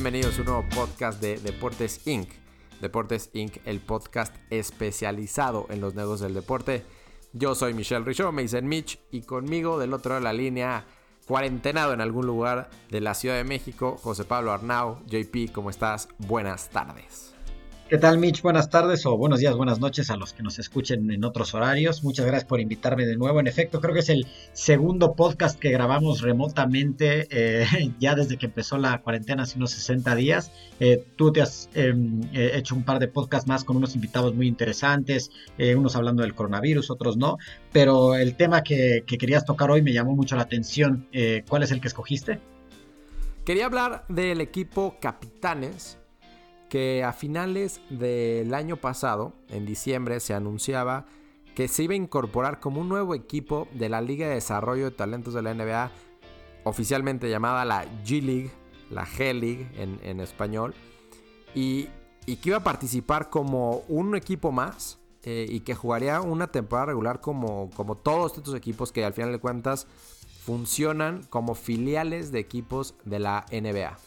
bienvenidos a un nuevo podcast de Deportes Inc. Deportes Inc., el podcast especializado en los negocios del deporte. Yo soy Michelle Richaud, me dicen Mitch, y conmigo del otro lado de la línea, cuarentenado en algún lugar de la Ciudad de México, José Pablo Arnau. JP, ¿cómo estás? Buenas tardes. ¿Qué tal, Mitch? Buenas tardes o buenos días, buenas noches a los que nos escuchen en otros horarios. Muchas gracias por invitarme de nuevo. En efecto, creo que es el segundo podcast que grabamos remotamente eh, ya desde que empezó la cuarentena hace unos 60 días. Eh, tú te has em, eh, hecho un par de podcasts más con unos invitados muy interesantes, unos hablando del coronavirus, otros no. Pero el tema que, que querías tocar hoy me llamó mucho la atención. ¿Cuál es el que escogiste? Quería hablar del equipo Capitanes que a finales del año pasado, en diciembre, se anunciaba que se iba a incorporar como un nuevo equipo de la Liga de Desarrollo de Talentos de la NBA, oficialmente llamada la G-League, la G-League en, español, y, que iba a participar como un equipo más eh, y que jugaría una temporada regular como, como todos estos equipos que al final de cuentas funcionan como filiales de equipos de la NBA.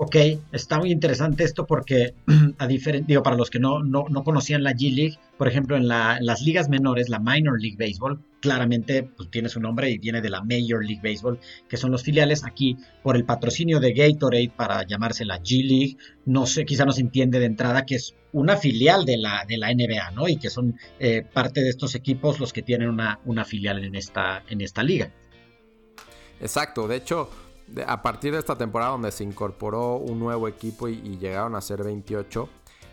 Ok, está muy interesante esto porque, a digo, para los que no, no, conocían la G-League, por ejemplo, en, las ligas menores, la Minor League Baseball, claramente pues, tiene su nombre y viene de la Major League Baseball, que son los filiales. Aquí, por el patrocinio de Gatorade para llamarse la G-League, no sé, quizá no se entiende de entrada que es una filial de la, de la NBA, ¿no? Y que son eh, parte de estos equipos los que tienen una, una filial en esta, en esta liga. Exacto, de hecho a partir de esta temporada donde se incorporó un nuevo equipo y, llegaron a ser 28,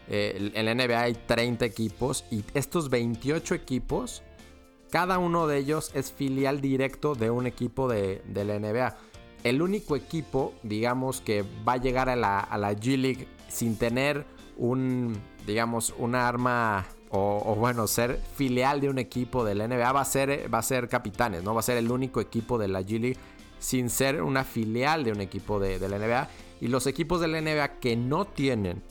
eh, en la NBA hay 30 equipos y estos 28 equipos, cada uno de ellos es filial directo de un equipo de, la NBA. El único equipo, digamos, que va a llegar a la, G League sin tener un, digamos, un arma o, bueno, ser filial de un equipo de la NBA va a ser, va a ser Capitanes, ¿no? Va a ser el único equipo de la G League sin ser una filial de un equipo de, la NBA. Y los equipos de la NBA que no tienen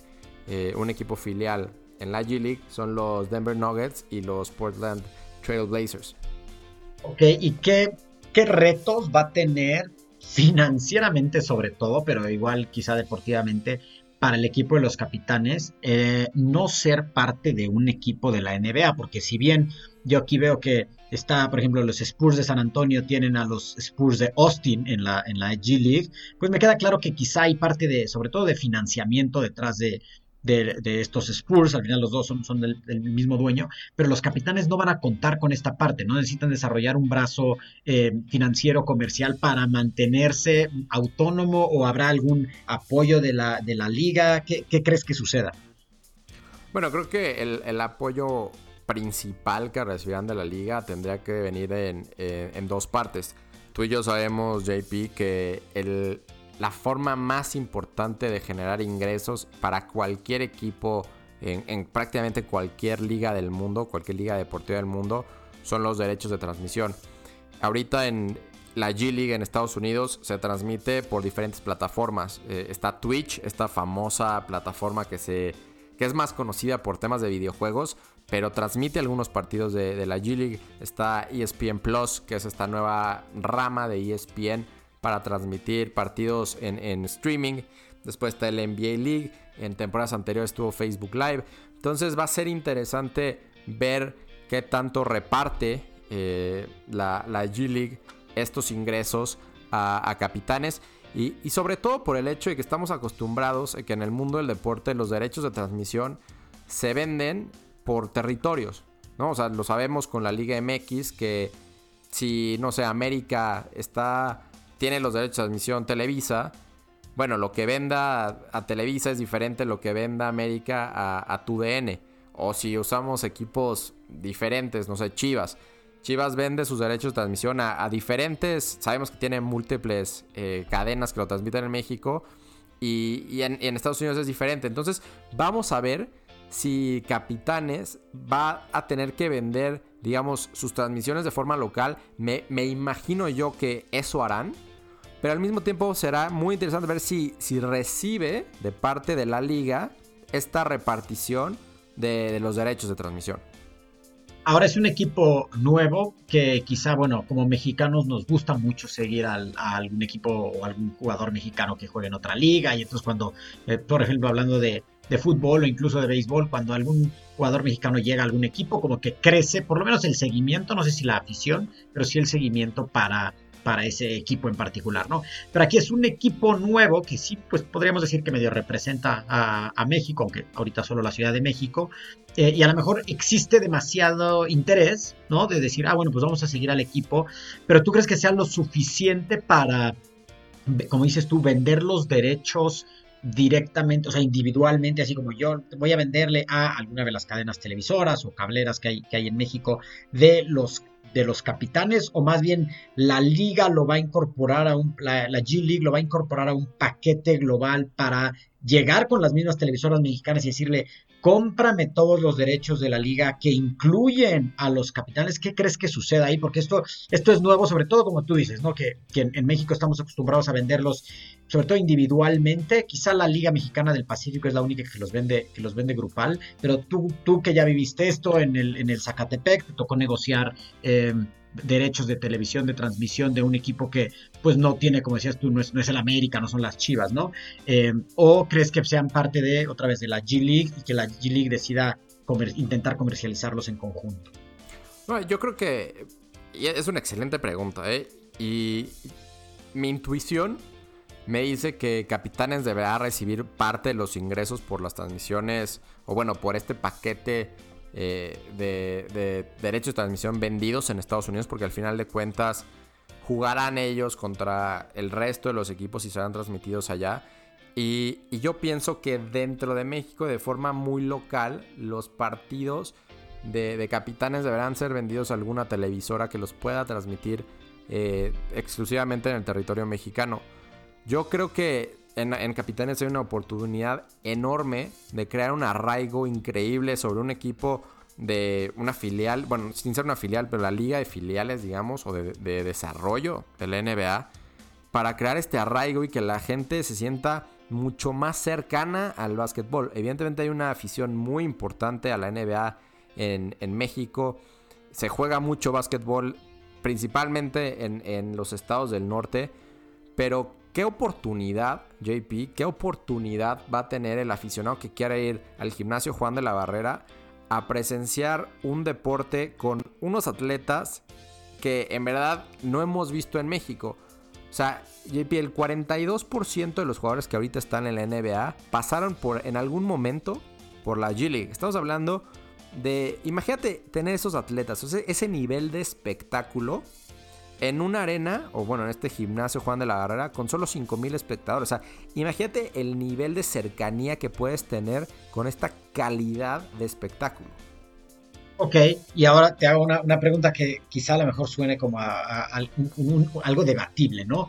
eh, un equipo filial en la G League son los Denver Nuggets y los Portland Trail Blazers. Ok, ¿y qué, qué retos va a tener financieramente sobre todo, pero igual quizá deportivamente, para el equipo de los capitanes eh, no ser parte de un equipo de la NBA, porque si bien yo aquí veo que está, por ejemplo, los Spurs de San Antonio tienen a los Spurs de Austin en la, en la G League, pues me queda claro que quizá hay parte de, sobre todo de financiamiento detrás de, de, estos Spurs, al final los dos son, son del, mismo dueño, pero los capitanes no van a contar con esta parte, no necesitan desarrollar un brazo eh, financiero comercial para mantenerse autónomo o habrá algún apoyo de la, de la liga, ¿Qué, crees que suceda? Bueno, creo que el, apoyo principal que recibirán de la liga tendría que venir en, eh, en dos partes. Tú y yo sabemos, JP, que el, la forma más importante de generar ingresos para cualquier equipo en, prácticamente cualquier liga del mundo, cualquier liga deportiva del mundo, son los derechos de transmisión. Ahorita en la G League en Estados Unidos se transmite por diferentes plataformas. Eh, está Twitch, esta famosa plataforma que, se, que es más conocida por temas de videojuegos, pero transmite algunos partidos de, la G League. Está ESPN Plus, que es esta nueva rama de ESPN para transmitir partidos en, streaming. Después está el NBA League. En temporadas anteriores estuvo Facebook Live. Entonces va a ser interesante ver qué tanto reparte eh, la, G League estos ingresos a, capitanes. Y, sobre todo por el hecho de que estamos acostumbrados a que en el mundo del deporte los derechos de transmisión se venden por territorios. ¿no? O sea, lo sabemos con la Liga MX que si, no sé, América está tiene los derechos de transmisión Televisa, bueno, lo que venda a Televisa es diferente a lo que venda América a, a tu DN. O si usamos equipos diferentes, no sé, Chivas. Chivas vende sus derechos de transmisión a, diferentes, sabemos que tiene múltiples eh, cadenas que lo transmiten en México y, en, Estados Unidos es diferente. Entonces vamos a ver si Capitanes va a tener que vender, digamos, sus transmisiones de forma local. Me, imagino yo que eso harán pero al mismo tiempo será muy interesante ver si, si recibe de parte de la liga esta repartición de, los derechos de transmisión. Ahora es un equipo nuevo que quizá, bueno, como mexicanos nos gusta mucho seguir a algún equipo o algún jugador mexicano que juegue en otra liga. Y entonces cuando, eh, por ejemplo, hablando de, de, fútbol o incluso de béisbol, cuando algún jugador mexicano llega a algún equipo, como que crece, por lo menos el seguimiento, no sé si la afición, pero sí el seguimiento para para ese equipo en particular, ¿no? Pero aquí es un equipo nuevo que sí, pues podríamos decir que medio representa a, México, aunque ahorita solo la Ciudad de México, eh, y a lo mejor existe demasiado interés, ¿no? De decir, ah, bueno, pues vamos a seguir al equipo, pero tú crees que sea lo suficiente para, como dices tú, vender los derechos directamente, o sea, individualmente, así como yo voy a venderle a alguna de las cadenas televisoras o cableras que hay, que hay en México de los de los capitanes o más bien la liga lo va a incorporar a un la, G League lo va a incorporar a un paquete global para llegar con las mismas televisoras mexicanas y decirle cómprame todos los derechos de la liga que incluyen a los capitanes. ¿Qué crees que suceda ahí? Porque esto, esto es nuevo, sobre todo como tú dices, ¿no? Que, en, México estamos acostumbrados a venderlos, sobre todo individualmente. Quizá la Liga Mexicana del Pacífico es la única que los vende, que los vende grupal. Pero tú, tú que ya viviste esto en el, en el Zacatepec, te tocó negociar. Eh, derechos de televisión, de transmisión de un equipo que pues no tiene, como decías tú, no es, no es el América, no son las Chivas, ¿no? Eh, ¿O crees que sean parte de, otra vez, de la G League y que la G League decida intentar comercializarlos en conjunto? Bueno, yo creo que es una excelente pregunta, ¿eh? Y mi intuición me dice que Capitanes deberá recibir parte de los ingresos por las transmisiones, o bueno, por este paquete eh, de, derechos de transmisión vendidos en Estados Unidos, porque al final de cuentas jugarán ellos contra el resto de los equipos y serán transmitidos allá. Y, yo pienso que dentro de México, de forma muy local, los partidos de, capitanes deberán ser vendidos a alguna televisora que los pueda transmitir eh, exclusivamente en el territorio mexicano. Yo creo que en, Capitanes hay una oportunidad enorme de crear un arraigo increíble sobre un equipo de una filial, bueno, sin ser una filial, pero la liga de filiales, digamos, o de, desarrollo de la NBA, para crear este arraigo y que la gente se sienta mucho más cercana al básquetbol. Evidentemente hay una afición muy importante a la NBA en, México. Se juega mucho básquetbol, principalmente en, en los estados del norte, pero ¿Qué oportunidad, JP, qué oportunidad va a tener el aficionado que quiera ir al gimnasio Juan de la Barrera a presenciar un deporte con unos atletas que en verdad no hemos visto en México? O sea, JP, el 42% de los jugadores que ahorita están en la NBA pasaron por en algún momento por la G League. Estamos hablando de, imagínate tener esos atletas, ese nivel de espectáculo en una arena, o bueno, en este gimnasio Juan de la Barrera, con solo 5000 espectadores. O sea, imagínate el nivel de cercanía que puedes tener con esta calidad de espectáculo. Ok, y ahora te hago una, pregunta que quizá a lo mejor suene como a, algo debatible, ¿no?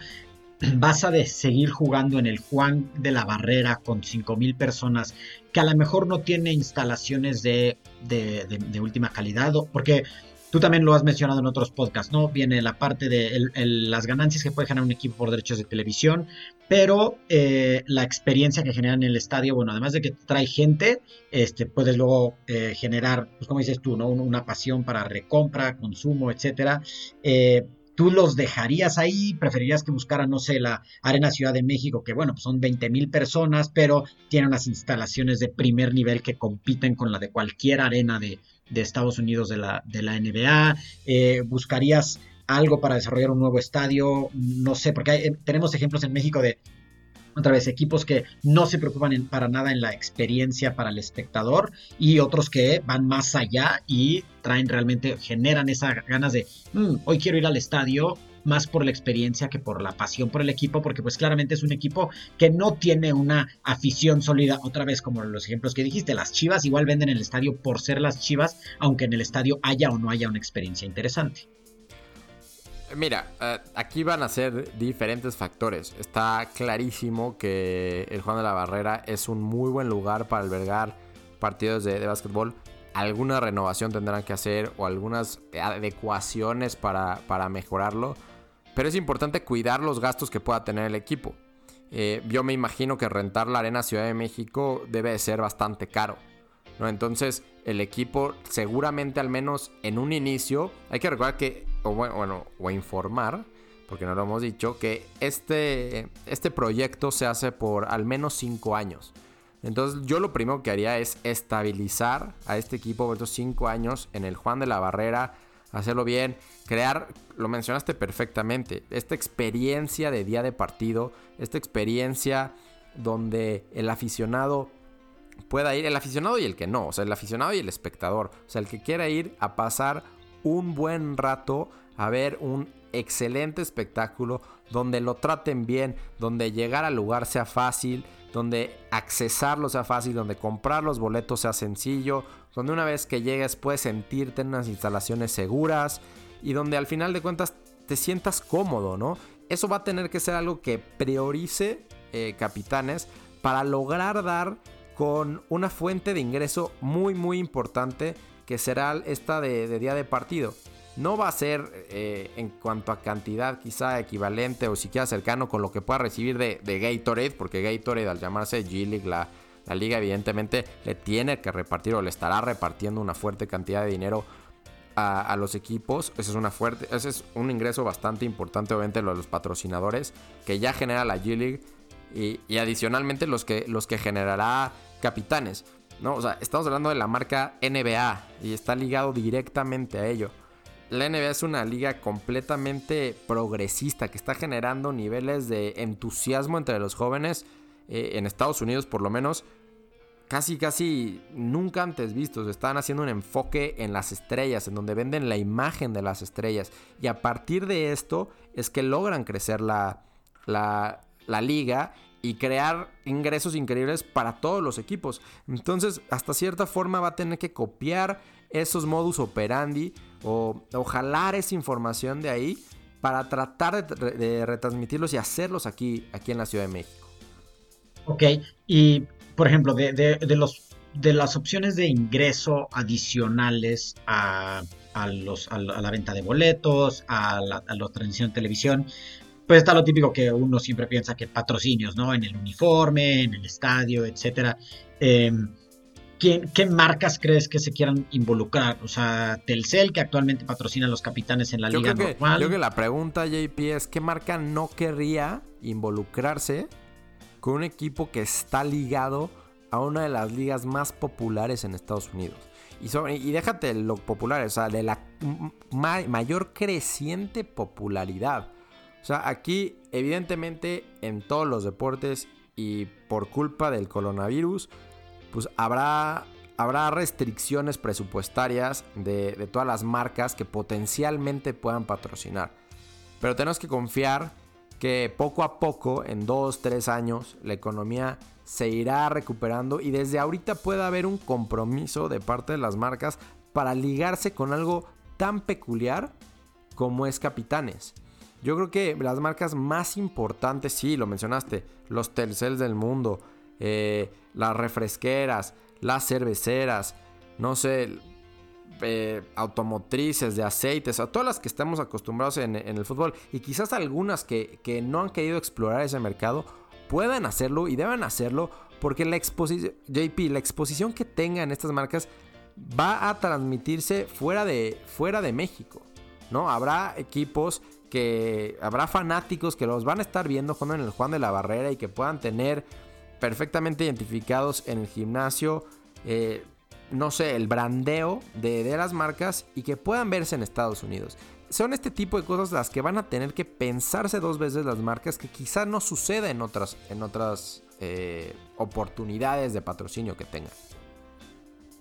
vas a de seguir jugando en el Juan de la Barrera con 5.000 personas que a lo mejor no tiene instalaciones de, de, de última calidad, porque Tú también lo has mencionado en otros podcasts, ¿no? Viene la parte de las ganancias que puede generar un equipo por derechos de televisión, pero eh, la experiencia que genera en el estadio, bueno, además de que trae gente, este, puedes luego eh, generar, pues como dices tú, ¿no? Una pasión para recompra, consumo, etcétera. Eh, ¿Tú los dejarías ahí? ¿Preferirías que buscaran, no sé, la Arena Ciudad de México, que bueno, pues son 20 mil personas, pero tiene unas instalaciones de primer nivel que compiten con la de cualquier arena de, de Estados Unidos de la, de la NBA? Eh, ¿Buscarías algo para desarrollar un nuevo estadio? No sé, porque eh, tenemos ejemplos en México de, otra vez, equipos que no se preocupan para nada en la experiencia para el espectador y otros que van más allá y traen realmente, generan esas ganas de, mm, hoy quiero ir al estadio más por la experiencia que por la pasión por el equipo, porque pues claramente es un equipo que no tiene una afición sólida, otra vez como los ejemplos que dijiste, las Chivas igual venden el estadio por ser las Chivas, aunque en el estadio haya o no haya una experiencia interesante. Mira, eh, aquí van a ser diferentes factores. Está clarísimo que el Juan de la Barrera es un muy buen lugar para albergar partidos de, de básquetbol. Alguna renovación tendrán que hacer o algunas adecuaciones para, para mejorarlo pero es importante cuidar los gastos que pueda tener el equipo. Eh, yo me imagino que rentar la Arena Ciudad de México debe de ser bastante caro. ¿no? Entonces, el equipo seguramente al menos en un inicio, hay que recordar que, o bueno, o informar, porque no lo hemos dicho, que este, este proyecto se hace por al menos 5 años. Entonces yo lo primero que haría es estabilizar a este equipo por estos 5 años en el Juan de la Barrera, hacerlo bien, crear, lo mencionaste perfectamente, esta experiencia de día de partido, esta experiencia donde el aficionado pueda ir, el aficionado y el que no, o sea, el aficionado y el espectador, o sea, el que quiera ir a pasar un buen rato a ver un excelente espectáculo donde lo traten bien, donde llegar al lugar sea fácil, donde accesarlo sea fácil, donde comprar los boletos sea sencillo, donde una vez que llegues puedes sentirte en unas instalaciones seguras y donde al final de cuentas te sientas cómodo, ¿no? Eso va a tener que ser algo que priorice eh, Capitanes para lograr dar con una fuente de ingreso muy muy importante que será esta de, día de partido. No va a ser eh, en cuanto a cantidad quizá equivalente o siquiera cercano con lo que pueda recibir de, Gatorade, porque Gatorade al llamarse G-League, la, liga evidentemente le tiene que repartir o le estará repartiendo una fuerte cantidad de dinero a, los equipos. Ese es, una fuerte, ese es un ingreso bastante importante obviamente lo de los patrocinadores que ya genera la G-League y, adicionalmente los que, los que generará capitanes. ¿no? O sea, estamos hablando de la marca NBA y está ligado directamente a ello. La NBA es una liga completamente progresista que está generando niveles de entusiasmo entre los jóvenes, eh, en Estados Unidos por lo menos, casi, casi nunca antes vistos. Están haciendo un enfoque en las estrellas, en donde venden la imagen de las estrellas. Y a partir de esto es que logran crecer la, la, la liga y crear ingresos increíbles para todos los equipos. Entonces, hasta cierta forma va a tener que copiar esos modus operandi o, jalar esa información de ahí para tratar de, retransmitirlos y hacerlos aquí, aquí en la Ciudad de México. Ok, y por ejemplo, de, los, de las opciones de ingreso adicionales a, los, a, la venta de boletos, a la, a transmisión de televisión, pues está lo típico que uno siempre piensa que patrocinios, ¿no? En el uniforme, en el estadio, etcétera. Em, ¿qué, marcas crees que se quieran involucrar? O sea, Telcel, que actualmente patrocina a los capitanes en la liga creo normal. Yo creo que la pregunta, JP, es ¿qué marca no querría involucrarse con un equipo que está ligado a una de las ligas más populares en Estados Unidos? Y, y déjate lo popular, o sea, de la mayor creciente popularidad. O sea, aquí evidentemente en todos los deportes y por culpa del coronavirus, pues habrá, habrá restricciones presupuestarias de, de todas las marcas que potencialmente puedan patrocinar. Pero tenemos que confiar que poco a poco, en dos, tres años, la economía se irá recuperando y desde ahorita puede haber un compromiso de parte de las marcas para ligarse con algo tan peculiar como es Capitanes. Yo creo que las marcas más importantes, sí, lo mencionaste, los Telcels del mundo, eh, las refresqueras, las cerveceras, no sé, eh, automotrices, de aceites, a todas las que estamos acostumbrados en, el fútbol y quizás algunas que, que, no han querido explorar ese mercado puedan hacerlo y deben hacerlo porque la exposición, JP, la exposición que tengan estas marcas va a transmitirse fuera de, fuera de México, ¿no? Habrá equipos que habrá fanáticos que los van a estar viendo jugando en el Juan de la Barrera y que puedan tener perfectamente identificados en el gimnasio, eh, no sé, el brandeo de, las marcas y que puedan verse en Estados Unidos. Son este tipo de cosas las que van a tener que pensarse dos veces las marcas que quizá no suceda en otras, en otras eh, oportunidades de patrocinio que tengan.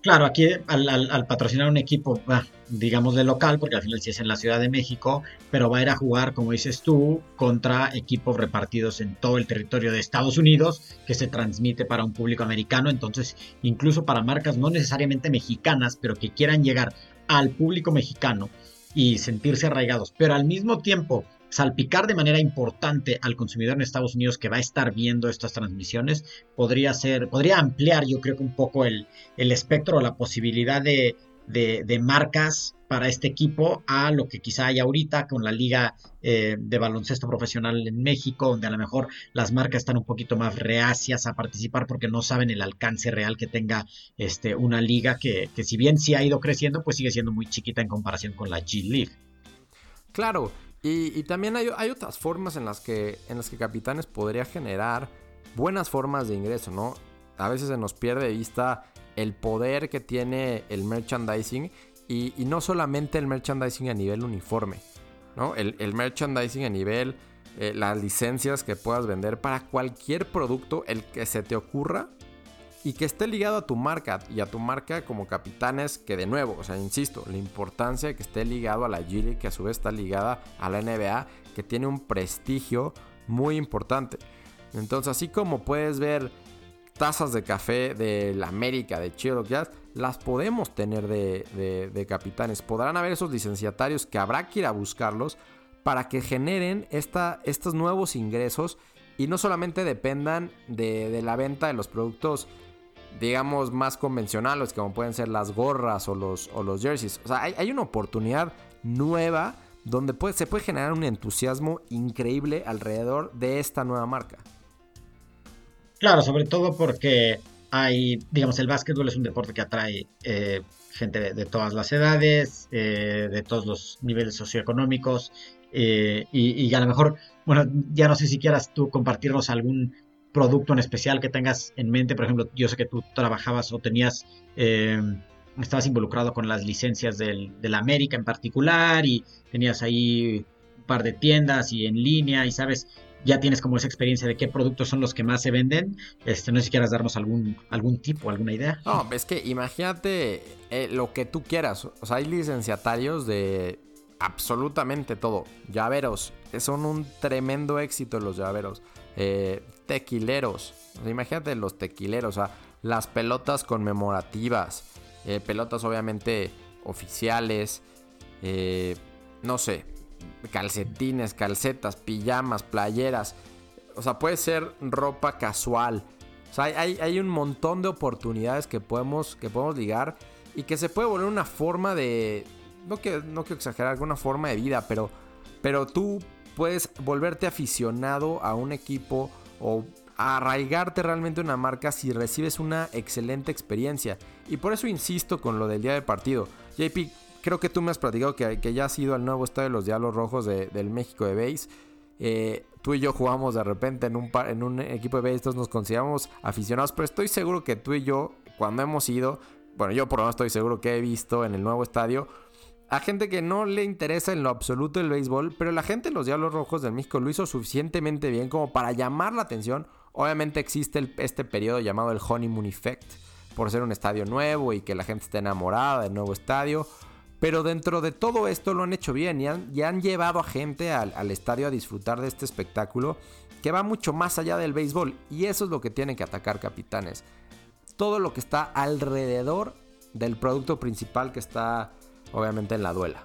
Claro, aquí al, patrocinar un equipo, digamos de local, porque al final sí es en la Ciudad de México, pero va a ir a jugar, como dices tú, contra equipos repartidos en todo el territorio de Estados Unidos, que se transmite para un público americano, entonces incluso para marcas no necesariamente mexicanas, pero que quieran llegar al público mexicano y sentirse arraigados, pero al mismo tiempo salpicar de manera importante al consumidor en Estados Unidos que va a estar viendo estas transmisiones podría ser, podría ampliar yo creo que un poco el, el espectro o la posibilidad de de, marcas para este equipo a lo que quizá hay ahorita con la liga eh, de baloncesto profesional en México, donde a lo mejor las marcas están un poquito más reacias a participar porque no saben el alcance real que tenga este, una liga que, que si bien sí ha ido creciendo, pues sigue siendo muy chiquita en comparación con la G League. Claro, y, también hay, otras formas en las, que, en las que Capitanes podría generar buenas formas de ingreso, ¿no? A veces se nos pierde de vista el poder que tiene el merchandising y, no solamente el merchandising a nivel uniforme, ¿no? El, merchandising a nivel, eh, las licencias que puedas vender para cualquier producto, el que se te ocurra y que esté ligado a tu marca y a tu marca como capitanes, que de nuevo, o sea, insisto, la importancia de que esté ligado a la G que a su vez está ligada a la NBA, que tiene un prestigio muy importante. Entonces, así como puedes ver tazas de café de la América, de Chido Jazz, las podemos tener de, capitanes. Podrán haber esos licenciatarios que habrá que ir a buscarlos para que generen estos nuevos ingresos y no solamente dependan de, la venta de los productos, digamos, más convencionales, como pueden ser las gorras o los, o los jerseys. O sea, hay, una oportunidad nueva donde se puede generar un entusiasmo increíble alrededor de esta nueva marca. Claro, sobre todo porque hay, digamos, el básquetbol es un deporte que atrae eh, gente de, todas las edades, eh, de todos los niveles socioeconómicos, eh, y, a lo mejor, bueno, ya no sé si quieras tú compartirnos algún producto en especial que tengas en mente, por ejemplo, yo sé que tú trabajabas o tenías, estabas involucrado con las licencias del, la América en particular, y tenías ahí un par de tiendas y en línea, y sabes, ya tienes como esa experiencia de qué productos son los que más se venden. Este, no sé si quieras darnos algún, algún tipo, alguna idea. No, es que imagínate eh, lo que tú quieras. O sea, hay licenciatarios de absolutamente todo. Llaveros, son un tremendo éxito los llaveros. Eh, tequileros, imagínate los tequileros, o sea, las pelotas conmemorativas, eh, pelotas obviamente oficiales, no sé, calcetines, calcetas, pijamas, playeras. O sea, puede ser ropa casual. O sea, hay, un montón de oportunidades que podemos, que podemos ligar y que se puede volver una forma de... No, que, no quiero exagerar, alguna forma de vida, pero, pero tú puedes volverte aficionado a un equipo o arraigarte realmente una marca si recibes una excelente experiencia. Y por eso insisto con lo del día de partido. JP, creo que tú me has platicado que, ya has ido al nuevo estadio de los Diablos Rojos del México de Base. Eh, tú y yo jugamos de repente en un, en un equipo de base, nos consideramos aficionados, pero estoy seguro que tú y yo, cuando hemos ido, bueno, yo por lo menos estoy seguro que he visto en el nuevo estadio a gente que no le interesa en lo absoluto el béisbol, pero la gente de los Diablos Rojos del México lo hizo suficientemente bien como para llamar la atención. Obviamente existe este periodo llamado el honeymoon effect, por ser un estadio nuevo y que la gente esté enamorada del nuevo estadio. Pero dentro de todo esto lo han hecho bien y han, llevado a gente al, estadio a disfrutar de este espectáculo que va mucho más allá del béisbol. Y eso es lo que tienen que atacar capitanes. Todo lo que está alrededor del producto principal que está obviamente en la duela.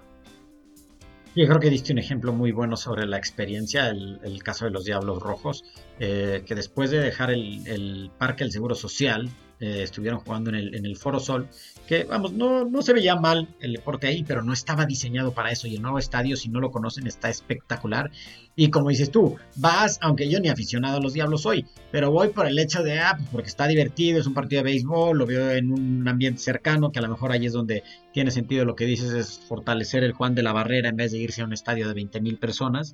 Yo creo que diste un ejemplo muy bueno sobre la experiencia, el, caso de los Diablos Rojos, eh, que después de dejar el, el Parque del Seguro Social, eh, estuvieron jugando en el, en el Foro Sol, que vamos, no, no se veía mal el deporte ahí, pero no estaba diseñado para eso y el nuevo estadio, si no lo conocen, está espectacular. Y como dices tú, vas, aunque yo ni aficionado a los Diablos soy, pero voy por el hecho de, ah, pues porque está divertido, es un partido de béisbol, lo veo en un ambiente cercano, que a lo mejor ahí es donde tiene sentido lo que dices, es fortalecer el Juan de la Barrera en vez de irse a un estadio de 20 mil personas.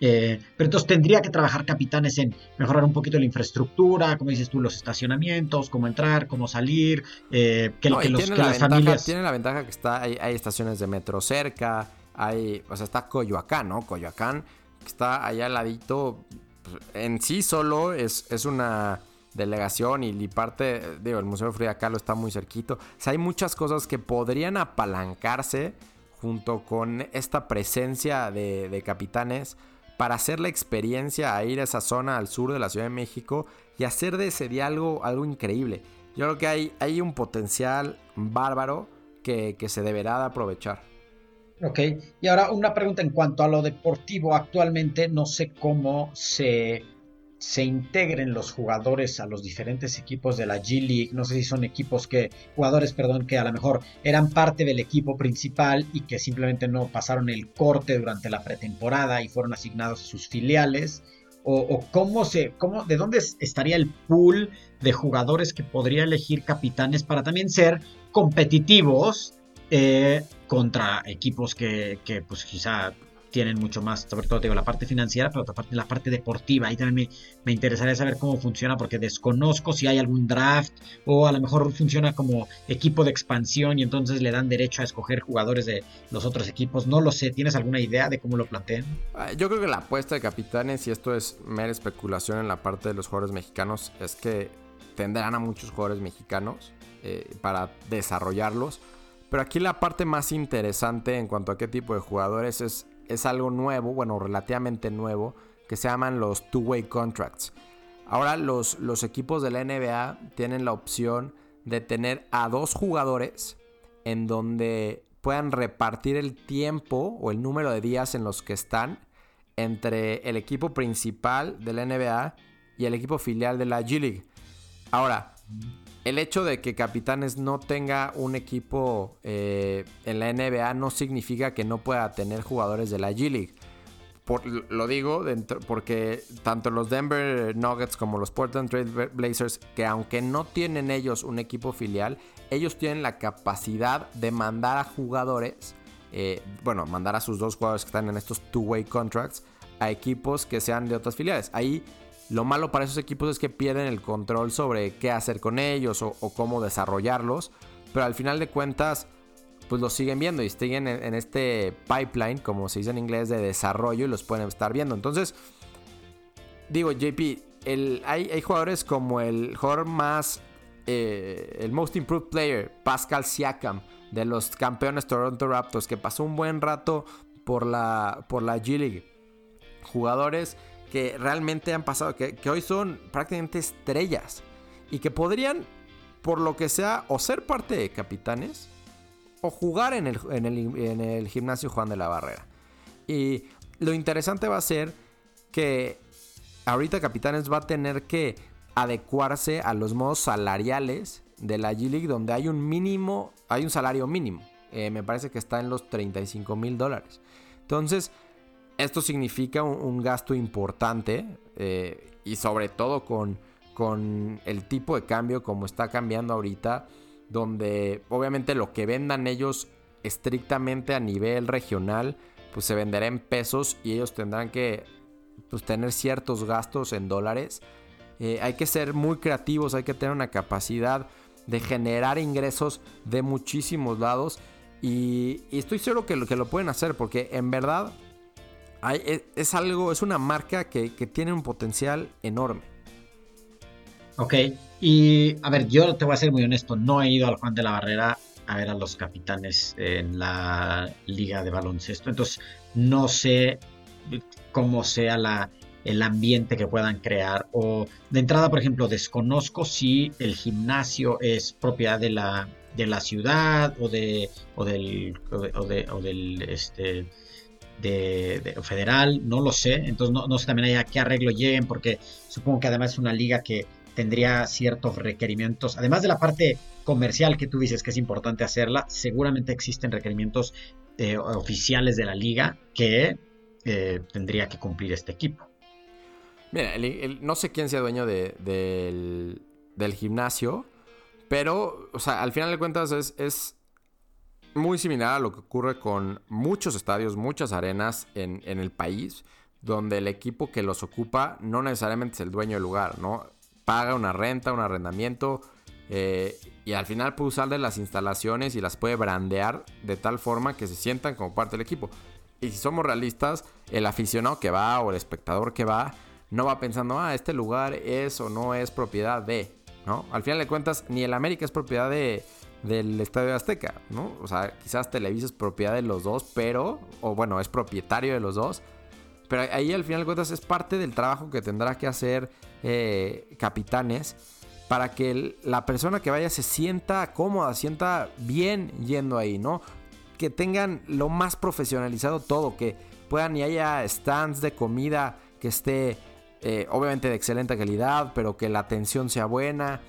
Eh, pero entonces tendría que trabajar capitanes en mejorar un poquito la infraestructura, como dices tú, los estacionamientos, cómo entrar, cómo salir, eh, que, los, familias... Tiene la ventaja que está, hay, estaciones de metro cerca, hay, o sea, está Coyoacán, ¿no? Coyoacán, que está allá al ladito, pues, en sí solo es, es una delegación y, parte, digo, el Museo de Frida Kahlo está muy cerquito. O sea, hay muchas cosas que podrían apalancarse junto con esta presencia de, de capitanes para hacer la experiencia a ir a esa zona al sur de la Ciudad de México y hacer de ese día algo, increíble. Yo creo que hay, hay un potencial bárbaro que, se deberá de aprovechar. Ok, y ahora una pregunta en cuanto a lo deportivo. Actualmente no sé cómo se, se integren los jugadores a los diferentes equipos de la G League. No sé si son equipos que, jugadores, perdón, que a lo mejor eran parte del equipo principal y que simplemente no pasaron el corte durante la pretemporada y fueron asignados a sus filiales. O, cómo se, cómo, de dónde estaría el pool de jugadores que podría elegir capitanes para también ser competitivos eh, contra equipos que, que pues quizá tienen mucho más, sobre todo digo, la parte financiera, pero otra parte la parte deportiva. Ahí también me, interesaría saber cómo funciona porque desconozco si hay algún draft o a lo mejor funciona como equipo de expansión y entonces le dan derecho a escoger jugadores de los otros equipos. No lo sé, ¿tienes alguna idea de cómo lo plantean? Ah, yo creo que la apuesta de capitanes, y esto es mera especulación en la parte de los jugadores mexicanos, es que tendrán a muchos jugadores mexicanos eh, para desarrollarlos. Pero aquí la parte más interesante en cuanto a qué tipo de jugadores es es algo nuevo, bueno, relativamente nuevo, que se llaman los two-way contracts. Ahora los, los equipos de la NBA tienen la opción de tener a dos jugadores en donde puedan repartir el tiempo o el número de días en los que están entre el equipo principal de la NBA y el equipo filial de la G League. Ahora, el hecho de que Capitanes no tenga un equipo eh, en la NBA no significa que no pueda tener jugadores de la G League. lo digo porque tanto los Denver Nuggets como los Portland Trail Blazers, que aunque no tienen ellos un equipo filial, ellos tienen la capacidad de mandar a jugadores, eh, bueno, mandar a sus dos jugadores que están en estos two-way contracts a equipos que sean de otras filiales. Ahí lo malo para esos equipos es que pierden el control sobre qué hacer con ellos o, cómo desarrollarlos. Pero al final de cuentas, pues los siguen viendo y siguen en, este pipeline, como se dice en inglés, de desarrollo y los pueden estar viendo. Entonces, digo, JP, hay, jugadores como el jugador más, eh, el most improved player, Pascal Siakam, de los campeones Toronto Raptors, que pasó un buen rato por la, por la G League. Jugadores que realmente han pasado, que, hoy son prácticamente estrellas y que podrían, por lo que sea, o ser parte de capitanes o jugar en el, en el, gimnasio Juan de la Barrera. Y lo interesante va a ser que ahorita Capitanes va a tener que adecuarse a los modos salariales de la G League, donde hay un mínimo, hay un salario mínimo. Eh, me parece que está en los 35 mil dólares. Entonces, esto significa un, gasto importante eh, y sobre todo con, con el tipo de cambio como está cambiando ahorita, donde obviamente lo que vendan ellos estrictamente a nivel regional, pues se venderá en pesos y ellos tendrán que pues, tener ciertos gastos en dólares. Eh, hay que ser muy creativos, hay que tener una capacidad de generar ingresos de muchísimos lados y, estoy seguro que que lo pueden hacer porque en verdad e, es, algo, es una marca que, tiene un potencial enorme. Ok, y a ver, yo te voy a ser muy honesto, no he ido al Juan de la Barrera a ver a los capitanes en la liga de baloncesto, entonces no sé cómo sea la, el ambiente que puedan crear. O de entrada, por ejemplo, desconozco si el gimnasio es propiedad de la, de la ciudad o de o del o, de, o del este de, federal, no lo sé, entonces no, sé también a qué arreglo lleguen, porque supongo que además es una liga que tendría ciertos requerimientos, además de la parte comercial que tú dices que es importante hacerla, seguramente existen requerimientos eh, oficiales de la liga que eh, tendría que cumplir este equipo. Mira, no sé quién sea dueño del, gimnasio, pero, o sea, al final de cuentas es muy similar a lo que ocurre con muchos estadios, muchas arenas en, el país, donde el equipo que los ocupa no necesariamente es el dueño del lugar, ¿no? Paga una renta, un arrendamiento eh, y al final puede usar de las instalaciones y las puede brandear de tal forma que se sientan como parte del equipo. Y si somos realistas, el aficionado que va o el espectador que va no va pensando, ah, este lugar es o no es propiedad de, ¿no? Al final de cuentas, ni el América es propiedad de, del Estadio Azteca, ¿no? O sea, quizás Televisa es propiedad de los dos, pero, o bueno, es propietario de los dos. Pero ahí al final de cuentas es parte del trabajo que tendrá que hacer eh, Capitanes para que la persona que vaya se sienta cómoda, sienta bien yendo ahí, ¿no? Que tengan lo más profesionalizado todo, que puedan y haya stands de comida que esté eh, obviamente de excelente calidad, pero que la atención sea buena,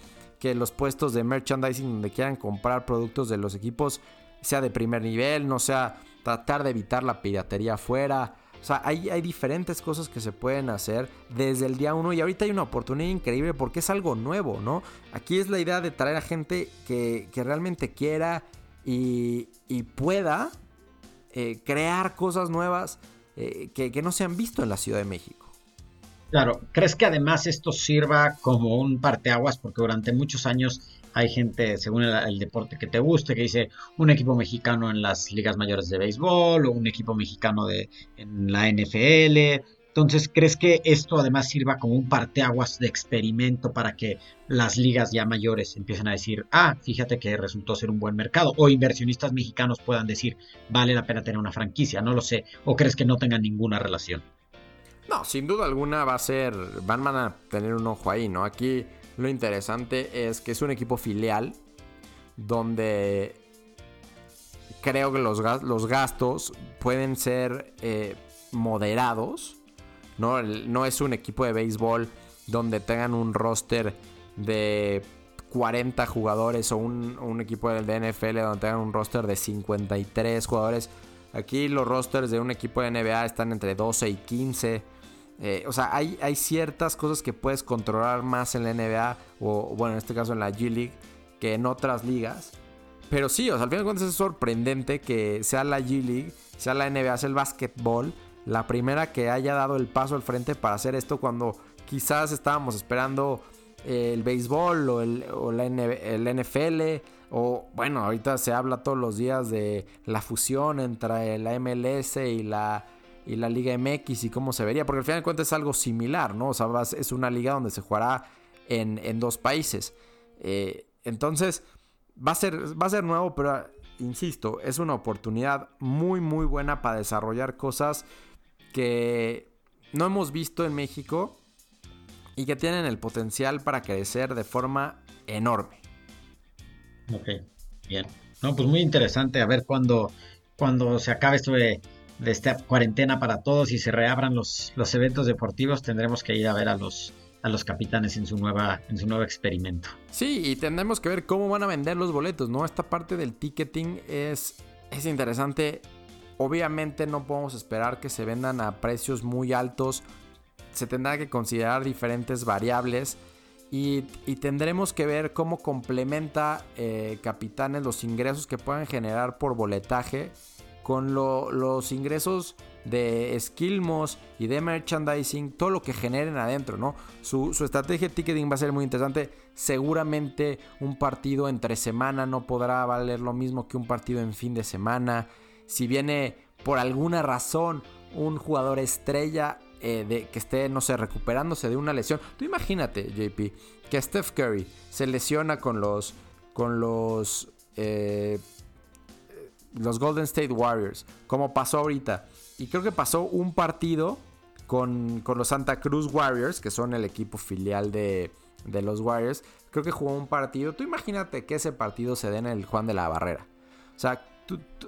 que los puestos de merchandising donde quieran comprar productos de los equipos sea de primer nivel, no sea tratar de evitar la piratería afuera. O sea, hay, hay diferentes cosas que se pueden hacer desde el día uno y ahorita hay una oportunidad increíble porque es algo nuevo, ¿no? Aquí es la idea de traer a gente que, realmente quiera y, pueda eh, crear cosas nuevas eh, que, que no se han visto en la Ciudad de México. Claro, ¿crees que además esto sirva como un parteaguas? Porque durante muchos años hay gente, según el, deporte que te guste, que dice un equipo mexicano en las ligas mayores de béisbol o un equipo mexicano de, en la NFL. Entonces, ¿crees que esto además sirva como un parteaguas de experimento para que las ligas ya mayores empiecen a decir, ah, fíjate que resultó ser un buen mercado? O inversionistas mexicanos puedan decir, vale la pena tener una franquicia, no lo sé. ¿O crees que no tengan ninguna relación? No, sin duda alguna va a ser, van a tener un ojo ahí, ¿no? Aquí lo interesante es que es un equipo filial donde creo que los, los gastos pueden ser eh, moderados, ¿no? No es un equipo de béisbol donde tengan un roster de 40 jugadores o un, un equipo del NFL donde tengan un roster de 53 jugadores. Aquí los rosters de un equipo de NBA están entre 12 y 15. Eh, o sea, hay, hay, ciertas cosas que puedes controlar más en la NBA, o bueno, en este caso en la G League, que en otras ligas. Pero sí, o sea, al final de cuentas es sorprendente que sea la G League, sea la NBA, sea el básquetbol, la primera que haya dado el paso al frente para hacer esto cuando quizás estábamos esperando el béisbol o, el, o la el NFL. O bueno, ahorita se habla todos los días de la fusión entre la MLS y la y la Liga MX y cómo se vería, porque al final de cuentas es algo similar, ¿no? O sea, es una liga donde se jugará en, dos países. Eh, entonces, va a, ser, va a ser nuevo, pero insisto, es una oportunidad muy, muy buena para desarrollar cosas que no hemos visto en México y que tienen el potencial para crecer de forma enorme. Ok, bien. No, pues muy interesante a ver cuándo, cuando se acabe esto de esta cuarentena para todos y se reabran los, los eventos deportivos, tendremos que ir a ver a los, a los capitanes en su, nueva, en su nuevo experimento. Sí, y tendremos que ver cómo van a vender los boletos, ¿no? Esta parte del ticketing es, es interesante. Obviamente no podemos esperar que se vendan a precios muy altos. Se tendrá que considerar diferentes variables. Y, tendremos que ver cómo complementa eh, Capitanes los ingresos que puedan generar por boletaje con los ingresos de Skillmos y de merchandising, todo lo que generen adentro, ¿no? Su, estrategia de ticketing va a ser muy interesante. Seguramente un partido entre semana no podrá valer lo mismo que un partido en fin de semana. Si viene por alguna razón un jugador estrella eh, de, que esté, no sé, recuperándose de una lesión. Tú imagínate, JP, que Steph Curry se lesiona con los, con los eh, los Golden State Warriors, como pasó ahorita. Y creo que pasó un partido con, los Santa Cruz Warriors, que son el equipo filial de, los Warriors. Creo que jugó un partido. Tú imagínate que ese partido se dé en el Juan de la Barrera. O sea,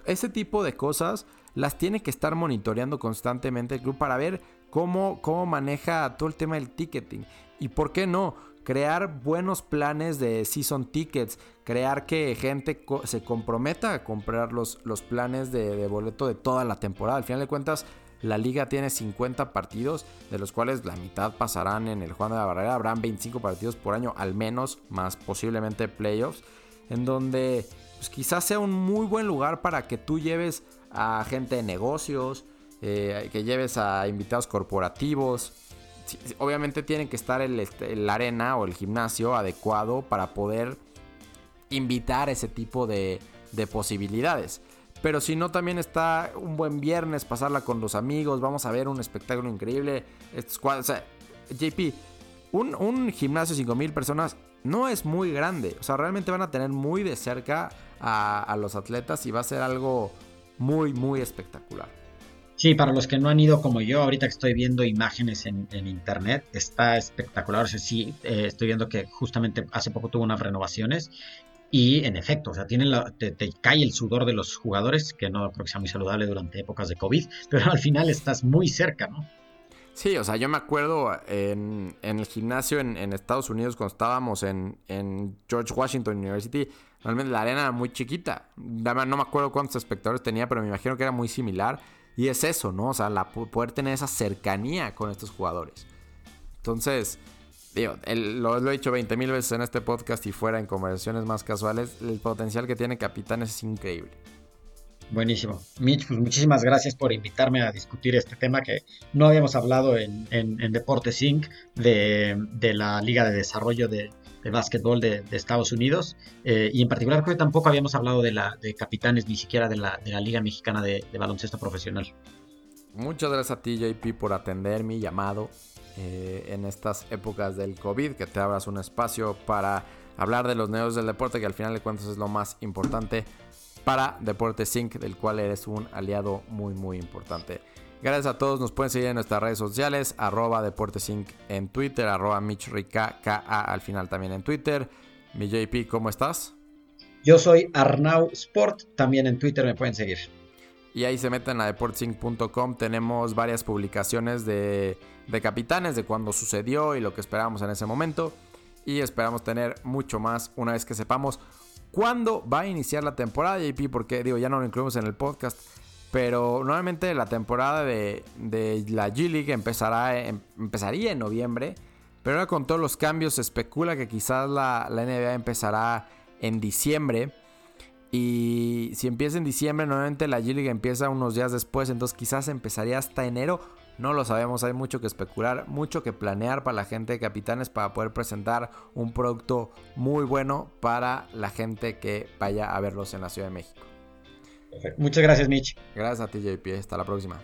ese tipo de cosas las tiene que estar monitoreando constantemente el club para ver cómo, cómo maneja todo el tema del ticketing. Y por qué no, crear buenos planes de season tickets, crear que gente se comprometa a comprar los, los planes de, boleto de toda la temporada. Al final de cuentas, la liga tiene 50 partidos, de los cuales la mitad pasarán en el Juan de la Barrera. Habrán 25 partidos por año, al menos, más posiblemente playoffs, en donde pues, quizás sea un muy buen lugar para que tú lleves a gente de negocios, eh, que lleves a invitados corporativos obviamente tiene que estar este, el, arena o el gimnasio adecuado para poder invitar ese tipo de, posibilidades. Pero si no, también está un buen viernes, pasarla con los amigos, vamos a ver un espectáculo increíble. O sea, JP, un, un gimnasio de 5000 personas no es muy grande. O sea, realmente van a tener muy de cerca a, a los atletas y va a ser algo muy, muy espectacular. Sí, para los que no han ido como yo, ahorita que estoy viendo imágenes en, internet, está espectacular. O sea, sí, eh, estoy viendo que justamente hace poco tuvo unas renovaciones y en efecto, o sea, tienen te, cae el sudor de los jugadores, que no creo que sea muy saludable durante épocas de COVID, pero al final estás muy cerca, ¿no? Sí, o sea, yo me acuerdo en, el gimnasio en, Estados Unidos cuando estábamos en, George Washington University, realmente la arena era muy chiquita. No me acuerdo cuántos espectadores tenía, pero me imagino que era muy similar. Y es eso, ¿no? O sea, la, poder tener esa cercanía con estos jugadores. Entonces, digo, lo, he dicho 20 mil veces en este podcast y fuera en conversaciones más casuales, el potencial que tiene Capitanes es increíble. Buenísimo. Mitch, pues muchísimas gracias por invitarme a discutir este tema que no habíamos hablado en, en, Deportes Inc. De, la Liga de Desarrollo de, de Básquetbol de, Estados Unidos. Eh, y en particular creo que tampoco habíamos hablado de, la, de capitanes ni siquiera de la, de la Liga Mexicana de, Baloncesto Profesional. Muchas gracias a ti, JP, por atender mi llamado eh, en estas épocas del COVID, que te abras un espacio para hablar de los negocios del deporte, que al final de cuentas es lo más importante para Deportes Sync, del cual eres un aliado muy muy importante. Gracias a todos, nos pueden seguir en nuestras redes sociales, arroba Deportes en Twitter, arroba al final también en Twitter. Mi JP, ¿cómo estás? Yo soy Arnau Sport, también en Twitter me pueden seguir. Y ahí se meten a deportesync.com, tenemos varias publicaciones de, de capitanes, de cuándo sucedió y lo que esperábamos en ese momento. Y esperamos tener mucho más una vez que sepamos ¿Cuándo va a iniciar la temporada, JP? Porque digo, ya no lo incluimos en el podcast. Pero nuevamente la temporada de, la G League empezará, em, empezaría en noviembre. Pero ahora con todos los cambios se especula que quizás la, la NBA empezará en diciembre. Y si empieza en diciembre, nuevamente la G League empieza unos días después. Entonces quizás empezaría hasta enero. No lo sabemos, hay mucho que especular, mucho que planear para la gente de Capitanes para poder presentar un producto muy bueno para la gente que vaya a verlos en la Ciudad de México. Muchas gracias, Mitch. Gracias a ti, JP. Hasta la próxima.